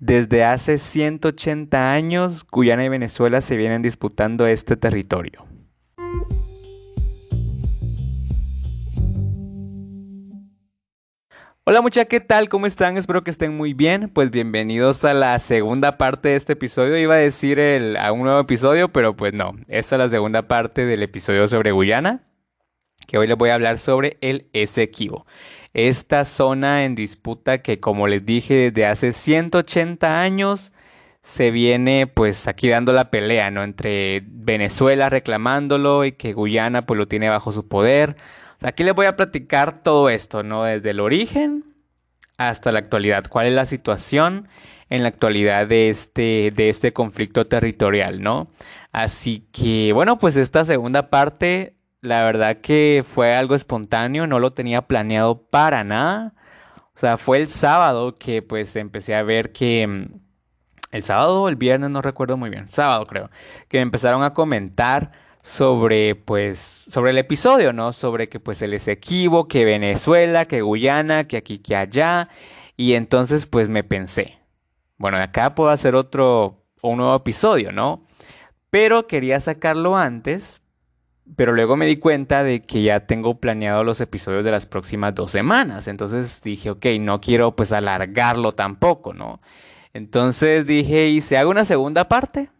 Desde hace 180 años, Guyana y Venezuela se vienen disputando este territorio. Hola muchachos, ¿qué tal? ¿Cómo están? Espero que estén muy bien. Pues bienvenidos a la segunda parte de este episodio. Iba a decir el, a un nuevo episodio, pero pues no. Esta es la segunda parte del episodio sobre Guyana, que hoy les voy a hablar sobre el Esequibo esta zona en disputa que como les dije desde hace 180 años se viene pues aquí dando la pelea, ¿no? Entre Venezuela reclamándolo y que Guyana pues lo tiene bajo su poder. aquí les voy a platicar todo esto, ¿no? Desde el origen hasta la actualidad. ¿Cuál es la situación en la actualidad de este, de este conflicto territorial, ¿no? Así que bueno, pues esta segunda parte la verdad que fue algo espontáneo, no lo tenía planeado para nada. O sea, fue el sábado que pues empecé a ver que... Mm, el sábado o el viernes, no recuerdo muy bien. Sábado creo. Que empezaron a comentar sobre pues sobre el episodio, ¿no? Sobre que pues el Esequibo, que Venezuela, que Guyana, que aquí, que allá. Y entonces pues me pensé, bueno, acá puedo hacer otro, un nuevo episodio, ¿no? Pero quería sacarlo antes pero luego me di cuenta de que ya tengo planeado los episodios de las próximas dos semanas. Entonces dije, ok, no quiero pues alargarlo tampoco, ¿no? Entonces dije, ¿y se hago una segunda parte?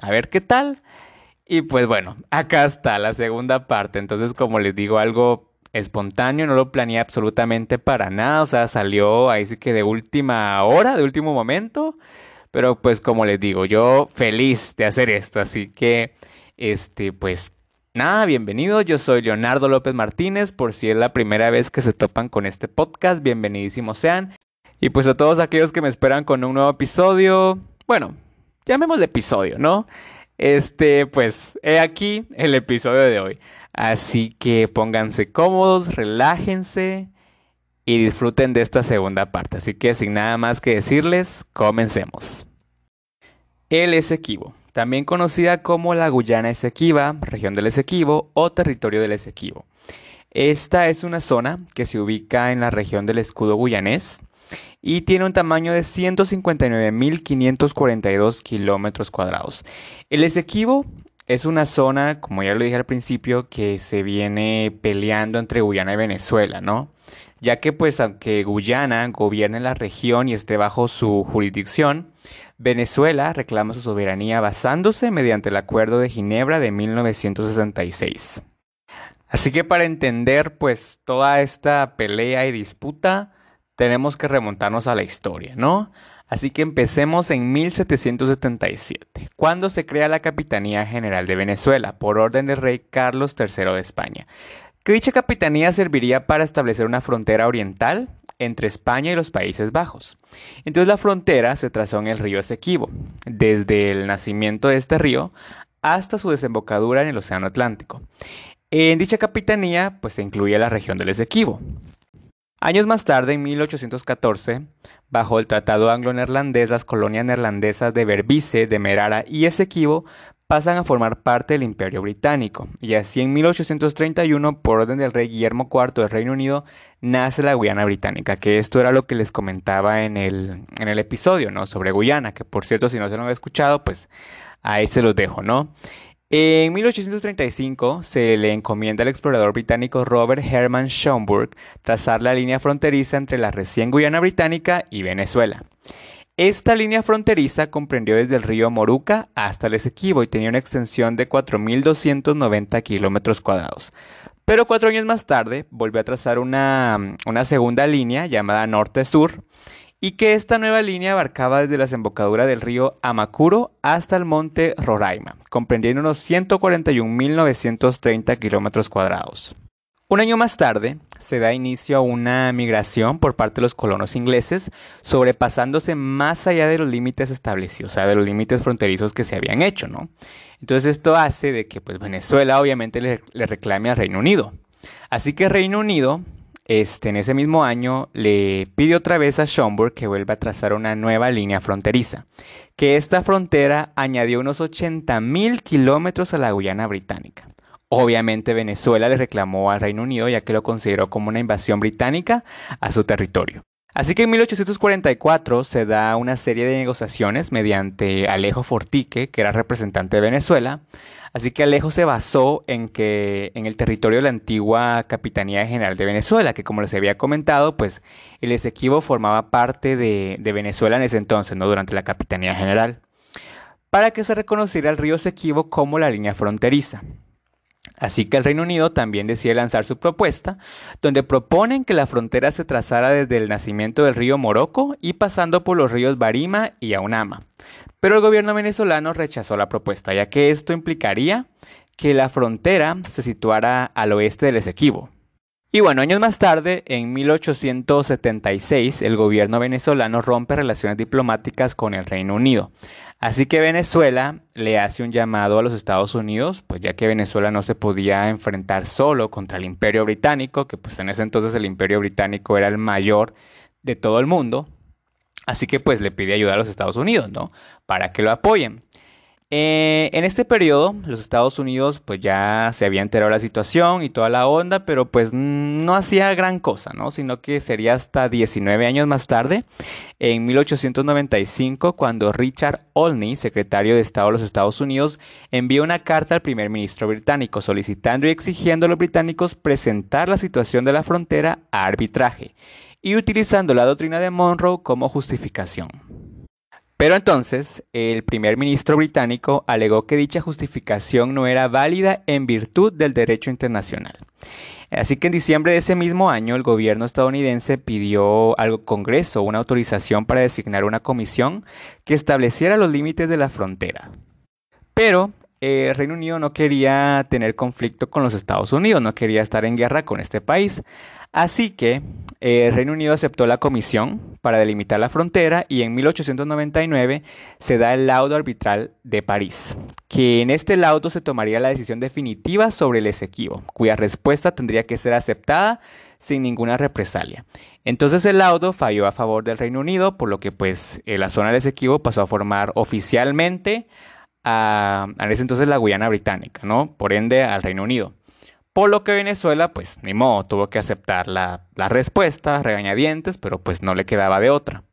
A ver qué tal. Y pues bueno, acá está la segunda parte. Entonces, como les digo, algo espontáneo, no lo planeé absolutamente para nada. O sea, salió ahí sí que de última hora, de último momento. Pero pues como les digo, yo feliz de hacer esto. Así que, este, pues Nada, bienvenido, yo soy Leonardo López Martínez, por si es la primera vez que se topan con este podcast, bienvenidísimos sean. Y pues a todos aquellos que me esperan con un nuevo episodio, bueno, llamémosle episodio, ¿no? Este, pues, he aquí el episodio de hoy. Así que pónganse cómodos, relájense y disfruten de esta segunda parte. Así que sin nada más que decirles, comencemos. El Esequibo también conocida como la Guyana Esequiba, región del Esequibo o territorio del Esequibo. Esta es una zona que se ubica en la región del escudo guyanés y tiene un tamaño de 159.542 kilómetros cuadrados. El Esequibo es una zona, como ya lo dije al principio, que se viene peleando entre Guyana y Venezuela, ¿no? Ya que pues aunque Guyana gobierne la región y esté bajo su jurisdicción, Venezuela reclama su soberanía basándose mediante el Acuerdo de Ginebra de 1966. Así que para entender pues toda esta pelea y disputa, tenemos que remontarnos a la historia, ¿no? Así que empecemos en 1777, cuando se crea la Capitanía General de Venezuela por orden del rey Carlos III de España, que dicha capitanía serviría para establecer una frontera oriental entre España y los Países Bajos. Entonces la frontera se trazó en el río Esequibo, desde el nacimiento de este río hasta su desembocadura en el Océano Atlántico. En dicha capitanía pues se incluía la región del Esequibo. Años más tarde, en 1814, bajo el Tratado Anglo-Neerlandés, las colonias neerlandesas de Berbice, de Merara y Esequibo pasan a formar parte del Imperio Británico, y así en 1831, por orden del rey Guillermo IV del Reino Unido, nace la Guyana Británica, que esto era lo que les comentaba en el, en el episodio, ¿no? Sobre Guyana, que por cierto, si no se lo han escuchado, pues ahí se los dejo, ¿no? En 1835 se le encomienda al explorador británico Robert Herman Schomburg trazar la línea fronteriza entre la recién Guyana Británica y Venezuela. Esta línea fronteriza comprendió desde el río Moruca hasta el Esequibo y tenía una extensión de 4.290 kilómetros cuadrados. Pero cuatro años más tarde volvió a trazar una, segunda línea llamada Norte-Sur y que esta nueva línea abarcaba desde la desembocadura del río Amacuro hasta el monte Roraima, comprendiendo unos 141.930 kilómetros cuadrados. Un año más tarde, se da inicio a una migración por parte de los colonos ingleses, sobrepasándose más allá de los límites establecidos, o sea, de los límites fronterizos que se habían hecho, ¿no? Entonces esto hace de que pues, Venezuela obviamente le, reclame al Reino Unido. Así que Reino Unido, este, en ese mismo año, le pide otra vez a Schomburg que vuelva a trazar una nueva línea fronteriza, que esta frontera añadió unos 80.000 kilómetros a la Guyana británica. Obviamente Venezuela le reclamó al Reino Unido ya que lo consideró como una invasión británica a su territorio. Así que en 1844 se da una serie de negociaciones mediante Alejo Fortique, que era representante de Venezuela. Así que Alejo se basó en que en el territorio de la antigua Capitanía General de Venezuela, que como les había comentado, pues el Esequibo formaba parte de, Venezuela en ese entonces, no durante la Capitanía General, para que se reconociera el río Esequibo como la línea fronteriza. Así que el Reino Unido también decide lanzar su propuesta, donde proponen que la frontera se trazara desde el nacimiento del río Morocco y pasando por los ríos Barima y Aunama. Pero el gobierno venezolano rechazó la propuesta, ya que esto implicaría que la frontera se situara al oeste del Esequibo. Y bueno, años más tarde, en 1876, el gobierno venezolano rompe relaciones diplomáticas con el Reino Unido. Así que Venezuela le hace un llamado a los Estados Unidos, pues ya que Venezuela no se podía enfrentar solo contra el Imperio Británico, que pues en ese entonces el Imperio Británico era el mayor de todo el mundo. Así que pues le pide ayuda a los Estados Unidos, ¿no? Para que lo apoyen. Eh, en este periodo, los Estados Unidos pues ya se había enterado de la situación y toda la onda, pero pues no hacía gran cosa, ¿no? Sino que sería hasta 19 años más tarde, en 1895, cuando Richard Olney, secretario de Estado de los Estados Unidos, envió una carta al primer ministro británico solicitando y exigiendo a los británicos presentar la situación de la frontera a arbitraje y utilizando la doctrina de Monroe como justificación. Pero entonces el primer ministro británico alegó que dicha justificación no era válida en virtud del derecho internacional. Así que en diciembre de ese mismo año el gobierno estadounidense pidió al Congreso una autorización para designar una comisión que estableciera los límites de la frontera. Pero el Reino Unido no quería tener conflicto con los Estados Unidos, no quería estar en guerra con este país. Así que eh, Reino Unido aceptó la comisión para delimitar la frontera y en 1899 se da el laudo arbitral de París, que en este laudo se tomaría la decisión definitiva sobre el Esequibo, cuya respuesta tendría que ser aceptada sin ninguna represalia. Entonces el laudo falló a favor del Reino Unido, por lo que pues eh, la zona del Esequibo pasó a formar oficialmente a, a ese entonces la Guyana Británica, ¿no? Por ende al Reino Unido. Por lo que Venezuela, pues ni modo, tuvo que aceptar la, la respuesta, regañadientes, pero pues no le quedaba de otra.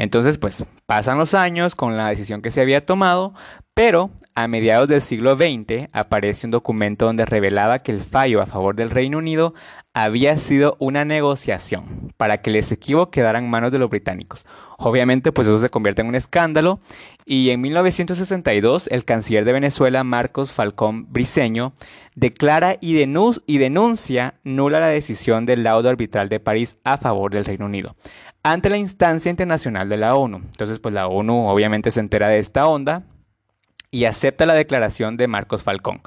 Entonces, pues pasan los años con la decisión que se había tomado, pero a mediados del siglo XX aparece un documento donde revelaba que el fallo a favor del Reino Unido había sido una negociación para que el Esequibo quedara en manos de los británicos. Obviamente, pues eso se convierte en un escándalo y en 1962 el canciller de Venezuela, Marcos Falcón Briceño, declara y, y denuncia nula la decisión del laudo arbitral de París a favor del Reino Unido ante la instancia internacional de la ONU. Entonces, pues la ONU obviamente se entera de esta onda y acepta la declaración de Marcos Falcón.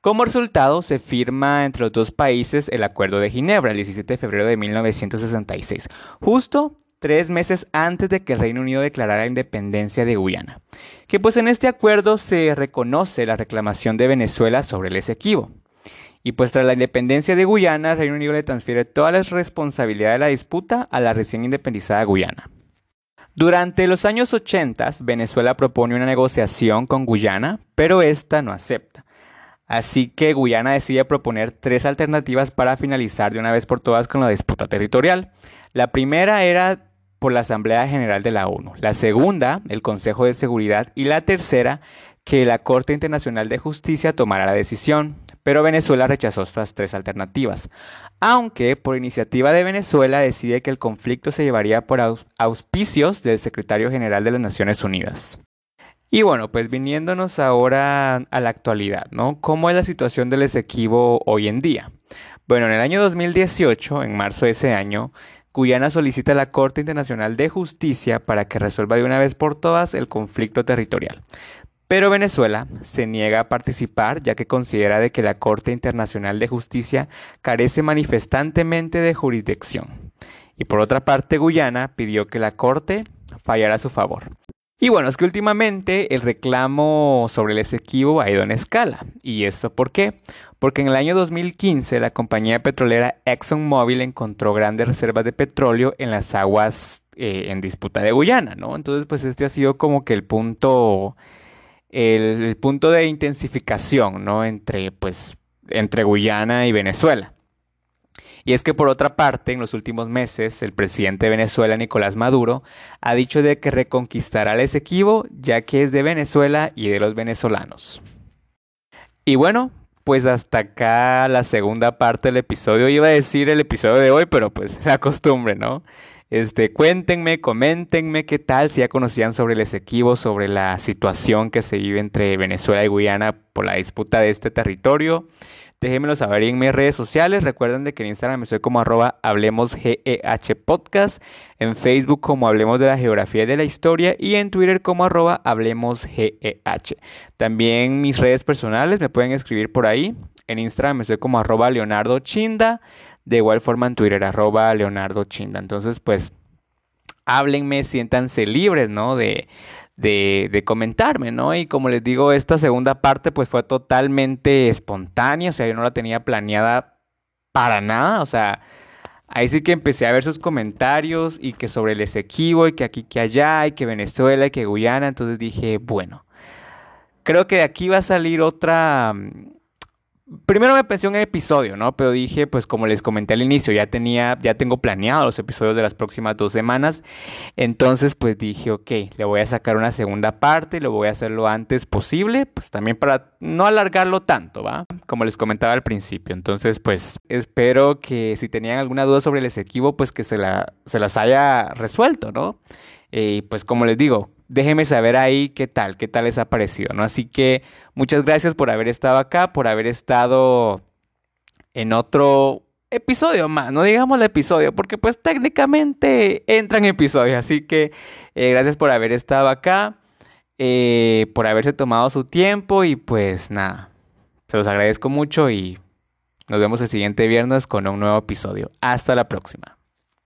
Como resultado, se firma entre los dos países el Acuerdo de Ginebra el 17 de febrero de 1966, justo tres meses antes de que el Reino Unido declarara la independencia de Guyana. Que pues en este acuerdo se reconoce la reclamación de Venezuela sobre el Esequibo. Y pues tras la independencia de Guyana, Reino Unido le transfiere toda la responsabilidad de la disputa a la recién independizada Guyana. Durante los años 80, Venezuela propone una negociación con Guyana, pero esta no acepta. Así que Guyana decide proponer tres alternativas para finalizar de una vez por todas con la disputa territorial. La primera era por la Asamblea General de la ONU, la segunda, el Consejo de Seguridad y la tercera, que la Corte Internacional de Justicia tomara la decisión pero Venezuela rechazó estas tres alternativas, aunque por iniciativa de Venezuela decide que el conflicto se llevaría por auspicios del secretario general de las Naciones Unidas. Y bueno, pues viniéndonos ahora a la actualidad, ¿no? ¿Cómo es la situación del Esequibo hoy en día? Bueno, en el año 2018, en marzo de ese año, Guyana solicita a la Corte Internacional de Justicia para que resuelva de una vez por todas el conflicto territorial. Pero Venezuela se niega a participar ya que considera de que la Corte Internacional de Justicia carece manifestantemente de jurisdicción. Y por otra parte, Guyana pidió que la Corte fallara a su favor. Y bueno, es que últimamente el reclamo sobre el Esequibo ha ido en escala. ¿Y esto por qué? Porque en el año 2015 la compañía petrolera ExxonMobil encontró grandes reservas de petróleo en las aguas eh, en disputa de Guyana, ¿no? Entonces, pues este ha sido como que el punto el, punto de intensificación, ¿no? Entre, pues, entre Guyana y Venezuela. Y es que por otra parte, en los últimos meses, el presidente de Venezuela, Nicolás Maduro, ha dicho de que reconquistará el Esequibo, ya que es de Venezuela y de los venezolanos. Y bueno, pues hasta acá la segunda parte del episodio. Iba a decir el episodio de hoy, pero pues la costumbre, ¿no? Este, cuéntenme, coméntenme qué tal, si ya conocían sobre el Esequibo, sobre la situación que se vive entre Venezuela y Guyana por la disputa de este territorio. Déjenmelo saber en mis redes sociales. Recuerden de que en Instagram soy como arroba Hablemos GEH Podcast, en Facebook como Hablemos de la Geografía y de la Historia y en Twitter como arroba Hablemos GEH. También mis redes personales me pueden escribir por ahí. En Instagram soy como arroba Leonardo Chinda. De igual forma en Twitter, arroba Leonardo Chinda. Entonces, pues, háblenme, siéntanse libres, ¿no? De, de, de, comentarme, ¿no? Y como les digo, esta segunda parte pues fue totalmente espontánea, o sea, yo no la tenía planeada para nada, o sea, ahí sí que empecé a ver sus comentarios y que sobre el Esequibo y que aquí, que allá y que Venezuela y que Guyana, entonces dije, bueno, creo que de aquí va a salir otra Primero me pensé un episodio, ¿no? Pero dije, pues como les comenté al inicio, ya tenía, ya tengo planeado los episodios de las próximas dos semanas. Entonces, pues dije, ok, le voy a sacar una segunda parte, lo voy a hacer lo antes posible, pues también para no alargarlo tanto, ¿va? Como les comentaba al principio. Entonces, pues espero que si tenían alguna duda sobre el Esequibo, pues que se, la, se las haya resuelto, ¿no? Y eh, pues como les digo, déjenme saber ahí qué tal, qué tal les ha parecido, ¿no? Así que muchas gracias por haber estado acá, por haber estado en otro episodio más, no digamos el episodio, porque pues técnicamente entran episodios, así que eh, gracias por haber estado acá, eh, por haberse tomado su tiempo y pues nada, se los agradezco mucho y nos vemos el siguiente viernes con un nuevo episodio. Hasta la próxima.